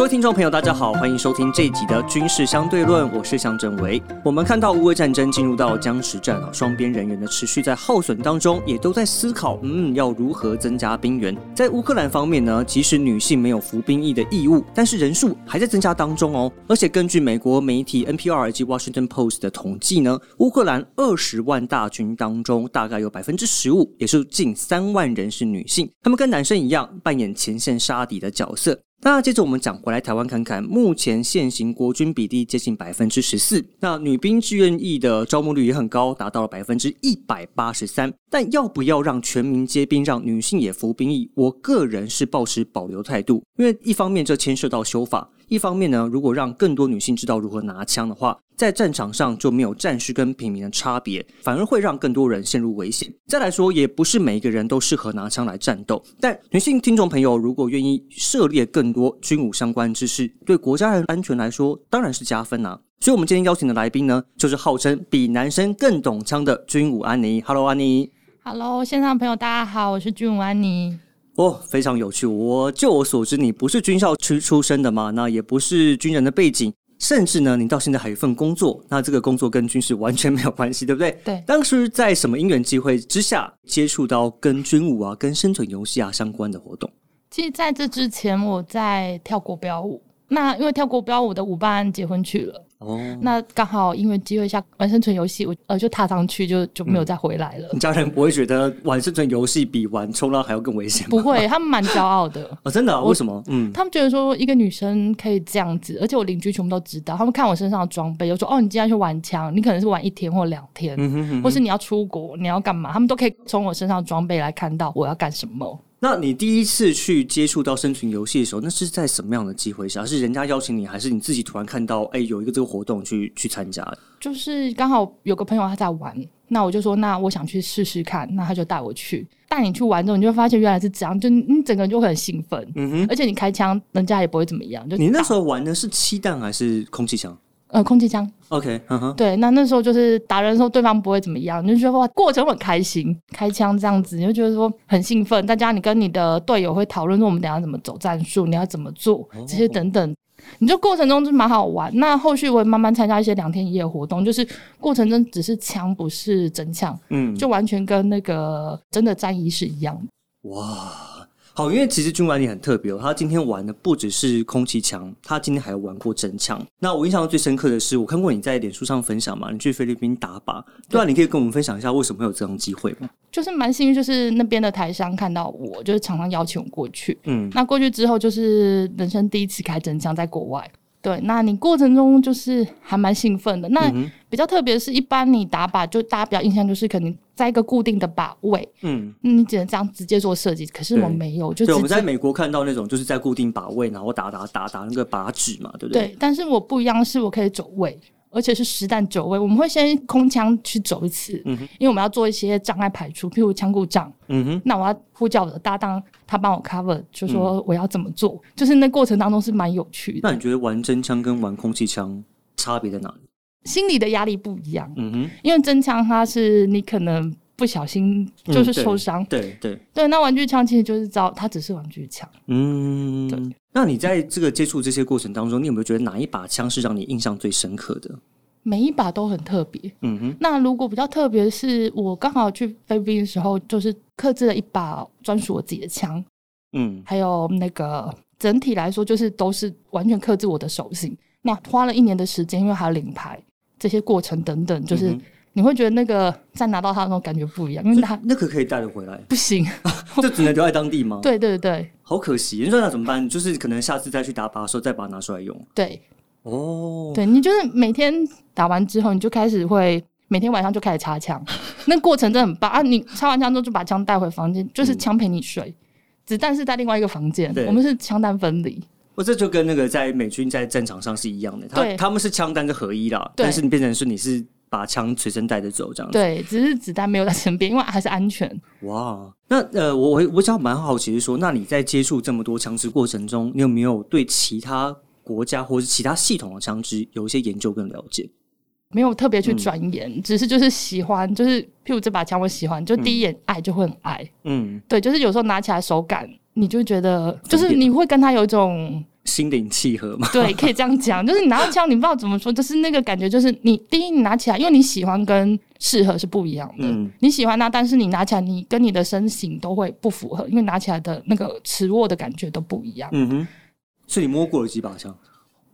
各位听众朋友，大家好，欢迎收听这一集的军事相对论，我是向正维。我们看到乌俄战争进入到僵持战啊，双边人员的持续在耗损当中，也都在思考，嗯，要如何增加兵源。在乌克兰方面呢，即使女性没有服兵役的义务，但是人数还在增加当中哦。而且根据美国媒体 NPR 以及 Washington Post 的统计呢，乌克兰二十万大军当中，大概有百分之十五，也是近三万人是女性，他们跟男生一样扮演前线杀敌的角色。那接着我们讲回来台湾看看，目前现行国军比例接近百分之十四，那女兵志愿役的招募率也很高，达到了百分之一百八十三。但要不要让全民皆兵，让女性也服兵役？我个人是抱持保留态度，因为一方面这牵涉到修法。一方面呢，如果让更多女性知道如何拿枪的话，在战场上就没有战士跟平民的差别，反而会让更多人陷入危险。再来说，也不是每一个人都适合拿枪来战斗。但女性听众朋友如果愿意涉猎更多军武相关知识，对国家人安全来说当然是加分啊。所以，我们今天邀请的来宾呢，就是号称比男生更懂枪的军武安妮。Hello，安妮。Hello，线上朋友大家好，我是军武安妮。哦，非常有趣。我就我所知，你不是军校出出身的嘛？那也不是军人的背景，甚至呢，你到现在还有一份工作。那这个工作跟军事完全没有关系，对不对？对。当时在什么因缘机会之下接触到跟军武啊、跟生存游戏啊相关的活动？其实在这之前，我在跳国标舞。那因为跳国标舞的舞伴结婚去了。哦，那刚好因为机会下玩生存游戏，我呃就踏上去就就没有再回来了。你家人不会觉得玩生存游戏比玩冲浪还要更危险？不会，他们蛮骄傲的。哦，真的？为什么？嗯，他们觉得说一个女生可以这样子，而且我邻居全部都知道。他们看我身上的装备，就说：“哦，你今天去玩枪，你可能是玩一天或两天，或是你要出国，你要干嘛？”他们都可以从我身上的装备来看到我要干什么。那你第一次去接触到生存游戏的时候，那是在什么样的机会下？是人家邀请你，还是你自己突然看到，哎，有一个这个活动去去参加？就是刚好有个朋友他在玩，那我就说，那我想去试试看，那他就带我去。带你去玩之后，你就发现原来是这样，就你整个人就很兴奋，嗯哼，而且你开枪，人家也不会怎么样。就你那时候玩的是气弹还是空气枪？呃，空气枪，OK，对，那那时候就是打人的时候，对方不会怎么样，你就觉得哇，过程很开心，开枪这样子，你就觉得说很兴奋。大家，你跟你的队友会讨论说，我们等下怎么走战术，你要怎么做，这些等等，你就过程中就蛮好玩。那后续我也慢慢参加一些两天一夜活动，就是过程中只是枪，不是真枪，嗯，就完全跟那个真的战役是一样的。哇。好，因为其实军管你很特别哦，他今天玩的不只是空气枪，他今天还玩过真枪。那我印象最深刻的是，我看过你在脸书上分享嘛，你去菲律宾打靶，对啊，你可以跟我们分享一下为什么会有这种机会吗？就是蛮幸运，就是那边的台商看到我，就是常常邀请我过去。嗯，那过去之后，就是人生第一次开真枪，在国外。对，那你过程中就是还蛮兴奋的。那比较特别是，一般你打靶，就大家比较印象就是可能在一个固定的靶位，嗯，你只能这样直接做设计。可是我没有，就我们在美国看到那种就是在固定靶位，然后打打打打那个靶纸嘛，对不对？对，但是我不一样，是我可以走位。而且是实弹走位，我们会先空枪去走一次，嗯因为我们要做一些障碍排除，譬如枪故障。嗯哼，那我要呼叫我的搭档，他帮我 cover，就说我要怎么做，就是那过程当中是蛮有趣的。那你觉得玩真枪跟玩空气枪差别在哪里？心理的压力不一样。嗯哼，因为真枪它是你可能不小心就是受伤，对对对。那玩具枪其实就是招，它只是玩具枪。嗯，对。那你在这个接触这些过程当中，你有没有觉得哪一把枪是让你印象最深刻的？每一把都很特别。嗯哼。那如果比较特别，是我刚好去菲律宾的时候，就是克制了一把专属我自己的枪。嗯。还有那个整体来说，就是都是完全克制我的手型。那花了一年的时间，因为还有领牌这些过程等等，就是你会觉得那个在拿到它的那种感觉不一样，因为它那个可以带得回来，不行，就只能留在当地吗？对对对。好可惜，你说那怎么办？就是可能下次再去打靶的时候再把它拿出来用。对，哦，对你就是每天打完之后，你就开始会每天晚上就开始擦枪，那过程真的很棒啊！你擦完枪之后就把枪带回房间，就是枪陪你睡，子弹是在另外一个房间，我们是枪弹分离。我这就跟那个在美军在战场上是一样的，他他们是枪弹是合一的，但是你变成是你是。把枪随身带着走，这样子对，只是子弹没有在身边，因为还是安全。哇，那呃，我我我想蛮好奇，是说，那你在接触这么多枪支过程中，你有没有对其他国家或者其他系统的枪支有一些研究跟了解？没有特别去钻研，只是就是喜欢，就是譬如这把枪我喜欢，就第一眼爱就会很爱。嗯，对，就是有时候拿起来手感，你就觉得就是你会跟他有一种。心灵契合嘛。对，可以这样讲，就是你拿到枪，你不知道怎么说，就是那个感觉，就是你第一你拿起来，因为你喜欢跟适合是不一样的。嗯你喜欢它，但是你拿起来，你跟你的身形都会不符合，因为拿起来的那个持握的感觉都不一样。嗯哼，所以你摸过了几把枪？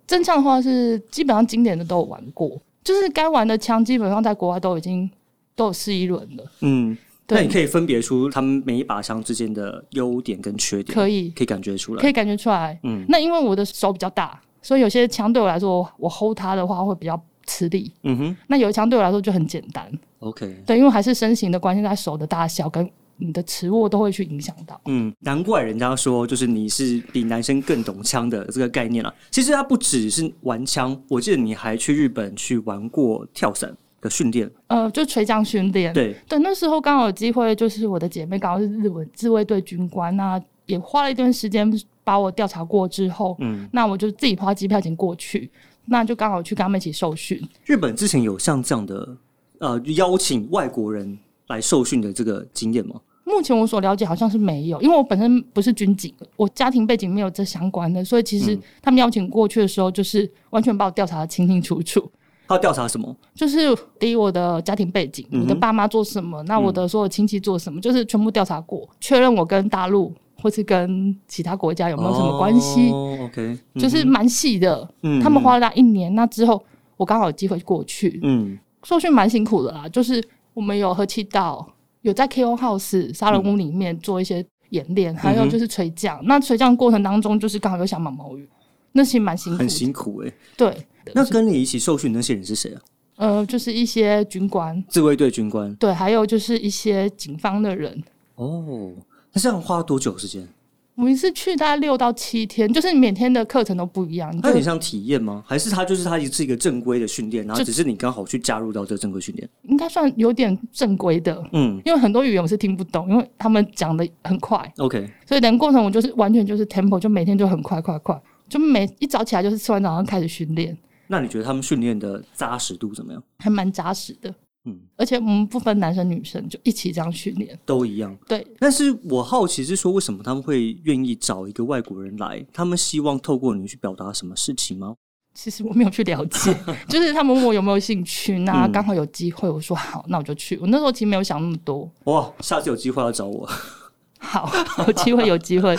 真枪的话是基本上经典的都有玩过，就是该玩的枪基本上在国外都已经都有试一轮了。嗯，那你可以分别出他们每一把枪之间的优点跟缺点，可以可以感觉出来。可以感觉出来。嗯那因为我的手比较大，所以有些枪对我来说，我 hold 它的话会比较吃力。嗯哼那有一枪对我来说就很简单，，OK。对，因为还是身形的关系，在手的大小跟你的持握都会去影响到。嗯，难怪人家说就是你是比男生更懂枪的这个概念了。其实它不只是玩枪，我记得你还去日本去玩过跳伞的训练。呃，就垂降训练。对，对，那时候刚好有机会，就是我的姐妹刚好是日文自卫队军官，那也花了一段时间把我调查过之后，嗯，那我就自己花机票钱过去，那就刚好去跟他们一起受训。日本之前有像这样的呃邀请外国人来受训的这个经验吗？目前我所了解好像是没有，因为我本身不是军警，我家庭背景没有这相关的，所以其实嗯他们邀请过去的时候，就是完全把我调查的清清楚楚。他要调查什么？就是第一，我的家庭背景，嗯我的爸妈做什么，那我的所有亲戚做什么，就是全部调查过，确认我跟大陆或是跟其他国家有没有什么关系，哦？OK，嗯就是蛮细的。嗯他们花了大一年，那之后我刚好有机会过去，嗯。受训蛮辛苦的啦，就是我们有合气道，有在 KO House 杀人屋里面做一些演练，还有就是垂降。那垂降过程当中，就是刚好有小毛毛雨，那其实蛮辛苦很。辛苦哎、对，那跟你一起受训那些人是谁啊？呃，就是一些军官，自卫队军官对，还有就是一些警方的人。哦。那这样花了多久时间？我们是去大概六到七天，就是每天的课程都不一样，那很像体验吗？还是他就是他是一个正规的训练，然后只是你刚好去加入到这个正规训练？应该算有点正规的。嗯因为很多语言我是听不懂，因为他们讲的很快，，OK，所以等过程我就是完全就是 tempo，就每天就很快快快，就每一早起来就是吃完早上开始训练，那你觉得他们训练的扎实度怎么样？还蛮扎实的。嗯，而且我们不分男生女生，就一起这样训练。都一样。对，但是我好奇是说，为什么他们会愿意找一个外国人来？他们希望透过你去表达什么事情吗？其实我没有去了解，就是他们问我有没有兴趣，那嗯刚好有机会，我说好，那我就去。我那时候其实没有想那么多，哇，下次有机会要找我。好，有机会有机会。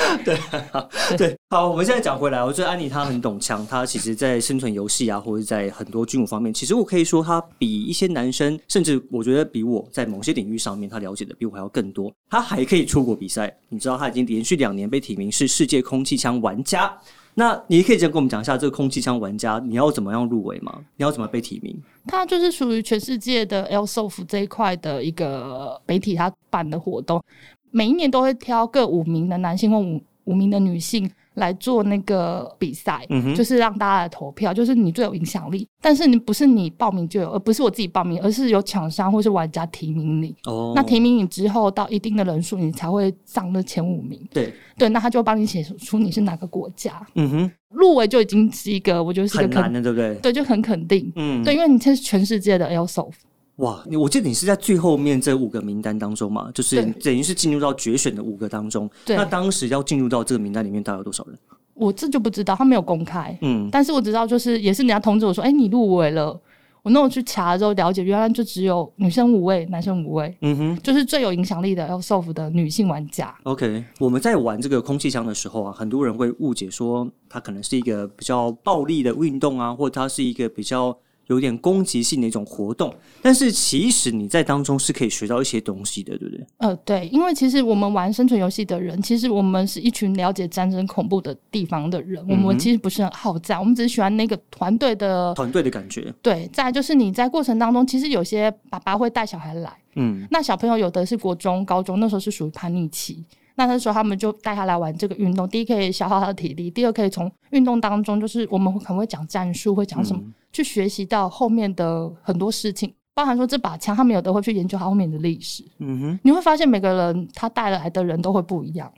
对，好，我们现在讲回来，我觉得安妮她很懂枪，她其实在生存游戏啊，或者在很多军武方面，其实我可以说她比一些男生，甚至我觉得比我在某些领域上面，她了解的比我还要更多。她还可以出国比赛，你知道她已经连续两年被提名是世界空气枪玩家。那你可以先跟我们讲一下这个空气枪玩家，你要怎么样入围吗？你要怎么被提名？它就是属于全世界的 L-Soft 这一块的一个媒体，它办的活动，每一年都会挑各五名的男性或五五名的女性来做那个比赛，嗯就是让大家来投票，就是你最有影响力。但是你不是你报名就有，而不是我自己报名，而是有厂商或是玩家提名你。哦，那提名你之后，到一定的人数，你才会上那前五名。对，对，那他就帮你写出你是哪个国家，嗯哼，入围就已经是一个，我觉得是一个肯，很难的，对不对？对，就很肯定。嗯，对，因为你这是全世界的 Airsoft。哇，你我记得你是在最后面这五个名单当中嘛，就是等于是进入到决选的五个当中。对那当时要进入到这个名单里面，大概有多少人？我这就不知道，他没有公开，嗯，但是我知道就是也是人家通知我说，哎、你入围了。我那我去查了之后了解，原来就只有女生五位，男生五位，嗯哼就是最有影响力的 Airsoft 的女性玩家。，OK。我们在玩这个空气枪的时候啊，很多人会误解说它可能是一个比较暴力的运动啊，或者它是一个比较有点攻击性的一种活动。但是其实你在当中是可以学到一些东西的，对不对？呃，对，因为其实我们玩生存游戏的人，其实我们是一群了解战争恐怖的地方的人，我们其实不是很好战，我们只是喜欢那个团队的。团队的感觉，对，再来就是你在过程当中，其实有些爸爸会带小孩来，嗯那小朋友有的是国中、高中，那时候是属于叛逆期。那那时候他们就带他来玩这个运动，第一可以消耗他的体力，第二可以从运动当中，就是我们可能会讲战术，会讲什么，嗯去学习到后面的很多事情，包含说这把枪，他们有的会去研究它后面的历史。嗯哼。你会发现每个人他带来的人都会不一样。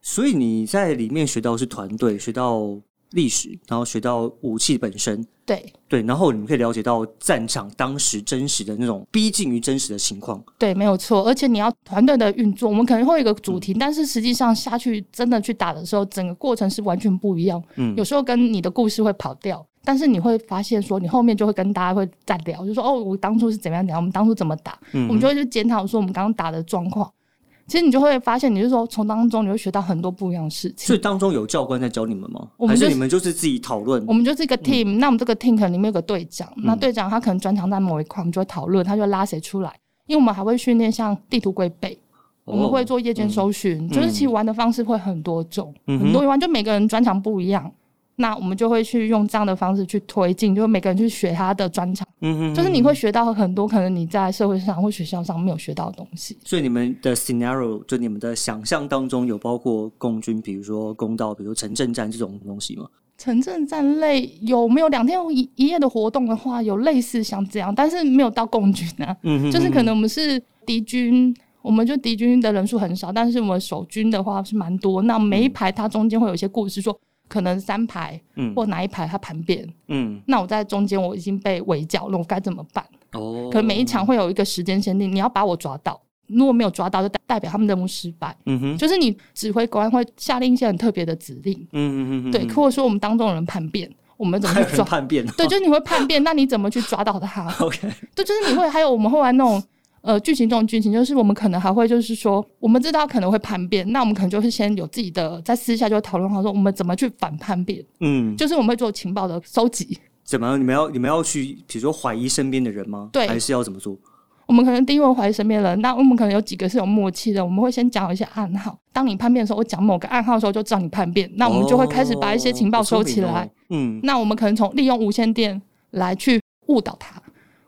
所以你在里面学到是团队，学到历史，然后学到武器本身，对对，然后你们可以了解到战场当时真实的那种逼近于真实的情况。对，没有错。而且你要团队的运作，我们可能会有一个主题，但是实际上下去真的去打的时候，整个过程是完全不一样。嗯有时候跟你的故事会跑掉，但是你会发现说，你后面就会跟大家会再聊，就说哦，我当初是怎么样怎样，我们当初怎么打，嗯我们就会去检讨说我们刚刚打的状况。其实你就会发现，你就说从当中你会学到很多不一样的事情所以。当中有教官在教你们吗？我们就是还是你们就是自己讨论我？们就是一个 team，、那我们这个 team 可能里面有个队长，嗯那队长他可能专长在某一块，我们就会讨论，他就拉谁出来。因为我们还会训练像地图龟背，我们会做夜间搜寻，就是其实玩的方式会很多种，很多玩，就每个人专长不一样。那我们就会去用这样的方式去推进，就每个人去学他的专长，嗯哼就是你会学到很多可能你在社会上或学校上没有学到的东西。所以你们的 scenario 就你们的想象当中有包括共军，比如说公道，比如说城镇战这种东西吗？城镇战类有没有两天一一夜的活动的话，有类似像这样，但是没有到共军啊。嗯哼就是可能我们是敌军，我们就敌军的人数很少，但是我们守军的话是蛮多。那每一排它中间会有一些故事说。可能三排嗯。或哪一排它叛变，嗯。那我在中间我已经被围剿了，我该怎么办？哦，可能每一场会有一个时间限定，你要把我抓到，如果没有抓到，就代代表他们任务失败。嗯哼。就是你指挥官会下令一些很特别的指令，嗯嗯嗯对，或者说我们当中有人叛变，我们怎么去 抓？叛变，对，就是你会叛变，那你怎么去抓到他？OK。对，就是你会还有我们会玩那种呃剧情这种剧情，就是我们可能还会就是说，我们知道可能会叛变，那我们可能就是先有自己的在私下就讨论好说我们怎么去反叛变，嗯，就是我们会做情报的收集。怎么？你们要你们要去，比如说怀疑身边的人吗？对还是要怎么做？我们可能第一会怀疑身边人，那我们可能有几个是有默契的，我们会先讲一些暗号。当你叛变的时候，我讲某个暗号的时候，就知道你叛变，那我们就会开始把一些情报收起来。嗯，那我们可能从利用无线电来去误导他，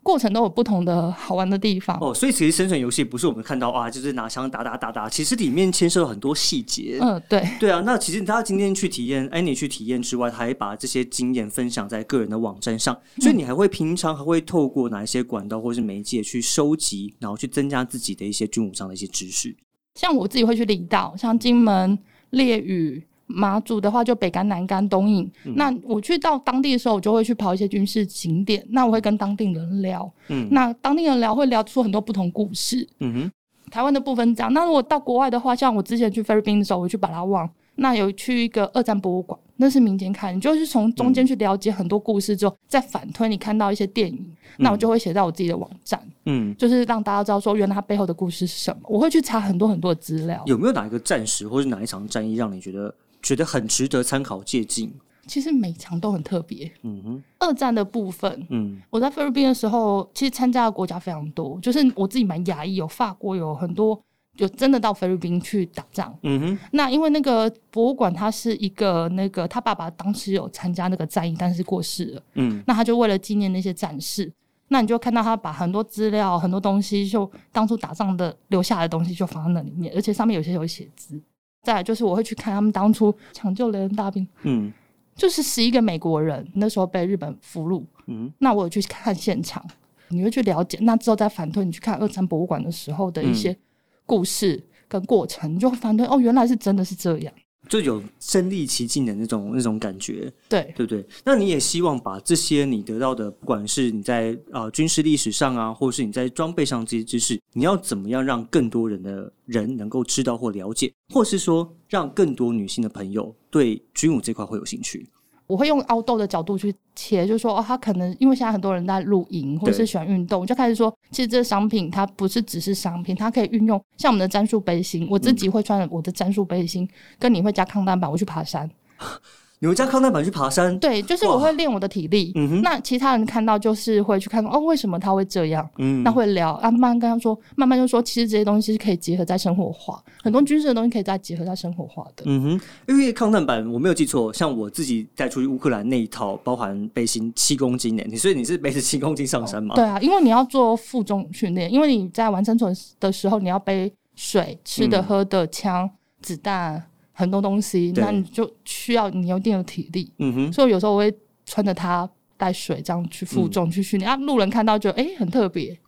过程都有不同的好玩的地方。哦，所以其实生存游戏不是我们看到啊，就是拿枪打打打打，其实里面牵涉了很多细节。嗯，对。对啊，那其实他今天去体验，安妮去体验之外，他还把这些经验分享在个人的网站上，所以你还会平常还会透过哪一些管道或是媒介去收集，然后去增加自己的一些军武上的一些知识。像我自己会去离岛，像金门、烈屿、马祖的话，就北干、南干、东引。嗯。那我去到当地的时候，我就会去跑一些军事景点，那我会跟当地人聊，嗯。那当地人聊会聊出很多不同故事。嗯哼，台湾的部分这样，那如果到国外的话，像我之前去菲律宾的时候，我去巴拉望，那有去一个二战博物馆，那是民间看，你就是从中间去了解很多故事之后，再反推你看到一些电影，那我就会写在我自己的网站，嗯，就是让大家知道说原来它背后的故事是什么。我会去查很多很多的资料。有没有哪一个战时或是哪一场战役让你觉得觉得很值得参考借鉴？其实每场都很特别。嗯哼，二战的部分，嗯我在菲律宾的时候，其实参加的国家非常多，就是我自己蛮压抑，有法国，有很多，就真的到菲律宾去打仗。嗯哼，那因为那个博物馆，它是一个那个他爸爸当时有参加那个战役，但是过世了。嗯那他就为了纪念那些战士，那你就看到他把很多资料、很多东西，就当初打仗的留下来的东西，就放在那里面，而且上面有些有写字。再来就是我会去看他们当初抢救雷恩大兵，嗯就是十一个美国人那时候被日本俘虏，嗯那我有去看现场，你会去了解，那之后再反推你去看二战博物馆的时候的一些故事跟过程，你就会反推哦，原来是真的是这样。就有身临其境的那种那种感觉。对，对不对？那你也希望把这些你得到的，不管是你在呃军事历史上啊，或是你在装备上这些知识，你要怎么样让更多人的人能够知道或了解，或是说让更多女性的朋友对军武这块会有兴趣？我会用凹豆的角度去切，就是说哦，他可能因为现在很多人在露营或者是喜欢运动，我就开始说，其实这个商品它不是只是商品，它可以运用像我们的战术背心，我自己会穿我的战术背心，跟你会加抗弹板，我去爬山，你们家康弹板去爬山，对，就是我会练我的体力。嗯哼那其他人看到就是会去看哦，为什么他会这样？嗯那会聊啊，慢慢跟他说，慢慢就说，其实这些东西是可以结合在生活化，很多军事的东西可以再结合在生活化的。嗯哼，因为抗弹板我没有记错，像我自己带出去乌克兰那一套，包含背心七公斤呢，你所以你是背着七公斤上山吗？对啊，因为你要做负重训练，因为你在玩生存的时候，你要背水、吃的、嗯喝的、枪、子弹很多东西，那你就需要你有一定的体力。嗯哼，所以有时候我会穿着它带水这样去负重去训练、啊，路人看到就哎、诶很特别，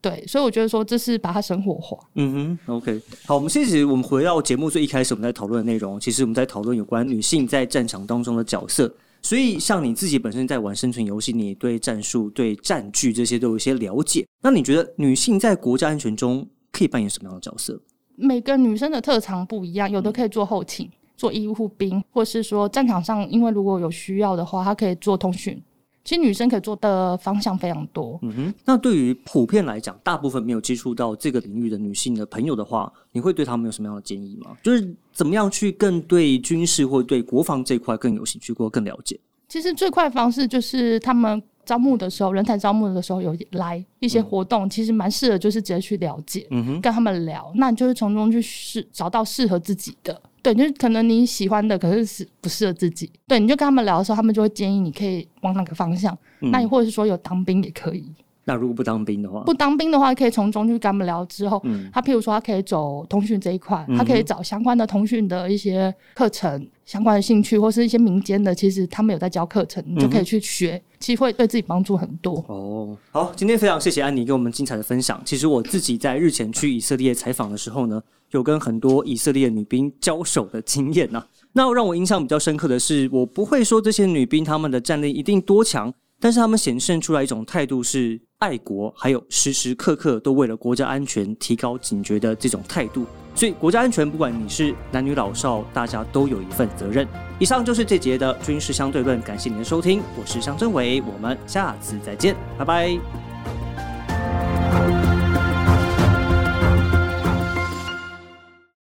对，所以我觉得说这是把它生活化。嗯哼，OK，好，我们其实我们回到节目最一开始我们在讨论的内容，其实我们在讨论有关女性在战场当中的角色。所以，像你自己本身在玩生存游戏，你对战术、对战具这些都有一些了解。那你觉得女性在国家安全中可以扮演什么样的角色？每个女生的特长不一样，有的可以做后勤、做医护兵，或是说战场上，因为如果有需要的话，她可以做通讯。其实女生可以做的方向非常多。嗯哼，那对于普遍来讲，大部分没有接触到这个领域的女性的朋友的话，你会对他们有什么样的建议吗？就是怎么样去更对军事或对国防这块更有兴趣或更了解？其实最快方式就是他们招募的时候，人才招募的时候有来一些活动，其实蛮适合，就是直接去了解，跟他们聊，那你就是从中去试找到适合自己的。对，就是可能你喜欢的，可是是不适合自己。对，你就跟他们聊的时候，他们就会建议你可以往哪个方向。那你或者是说有当兵也可以。那如果不当兵的话，不当兵的话，可以从中去跟他们聊之后，他譬如说他可以走通讯这一块，他可以找相关的通讯的一些课程、相关的兴趣，或是一些民间的，其实他们有在教课程，你就可以去学，其实会对自己帮助很多。哦，好，今天非常谢谢安妮给我们精彩的分享。其实我自己在日前去以色列采访的时候呢。有跟很多以色列女兵交手的经验呐，那让我印象比较深刻的是，我不会说这些女兵她们的战力一定多强，但是他们显现出来一种态度是爱国，还有时时刻刻都为了国家安全提高警觉的这种态度。所以国家安全，不管你是男女老少，大家都有一份责任。以上就是这节的军事相对论，感谢您的收听，我是向真伟，我们下次再见，拜拜。